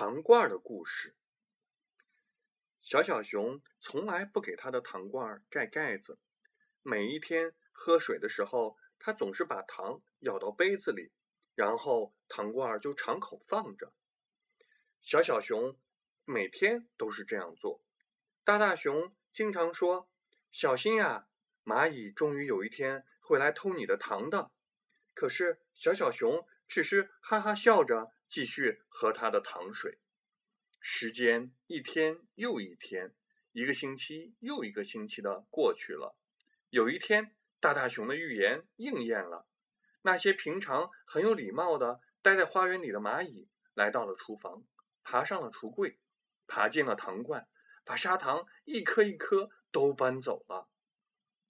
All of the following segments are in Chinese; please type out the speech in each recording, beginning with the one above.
糖罐的故事。小小熊从来不给他的糖罐盖盖子，每一天喝水的时候，他总是把糖舀到杯子里，然后糖罐就敞口放着。小小熊每天都是这样做。大大熊经常说：“小心呀，蚂蚁终于有一天会来偷你的糖的。”可是小小熊只是哈哈笑着。继续喝他的糖水。时间一天又一天，一个星期又一个星期的过去了。有一天，大大熊的预言应验了。那些平常很有礼貌的待在花园里的蚂蚁，来到了厨房，爬上了橱柜，爬进了糖罐，把砂糖一颗一颗都搬走了。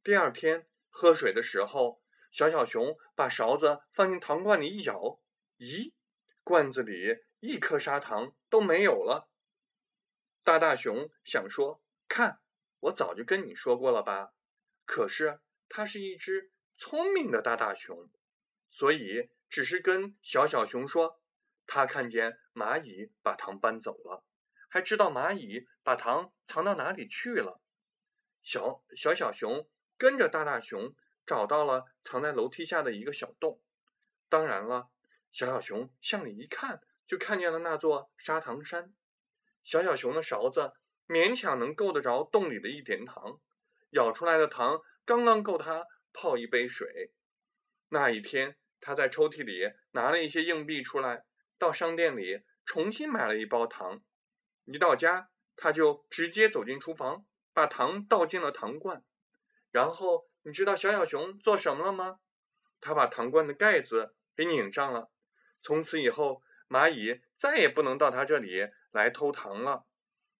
第二天喝水的时候，小小熊把勺子放进糖罐里一舀，咦？罐子里一颗砂糖都没有了。大大熊想说：“看，我早就跟你说过了吧。”可是它是一只聪明的大大熊，所以只是跟小小熊说：“他看见蚂蚁把糖搬走了，还知道蚂蚁把糖藏到哪里去了。”小小小熊跟着大大熊找到了藏在楼梯下的一个小洞。当然了。小小熊向里一看，就看见了那座砂糖山。小小熊的勺子勉强能够得着洞里的一点糖，舀出来的糖刚刚够他泡一杯水。那一天，他在抽屉里拿了一些硬币出来，到商店里重新买了一包糖。一到家，他就直接走进厨房，把糖倒进了糖罐。然后，你知道小小熊做什么了吗？他把糖罐的盖子给拧上了。从此以后，蚂蚁再也不能到他这里来偷糖了。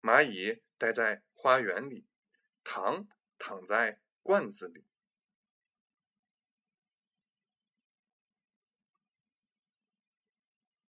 蚂蚁待在花园里，糖躺在罐子里。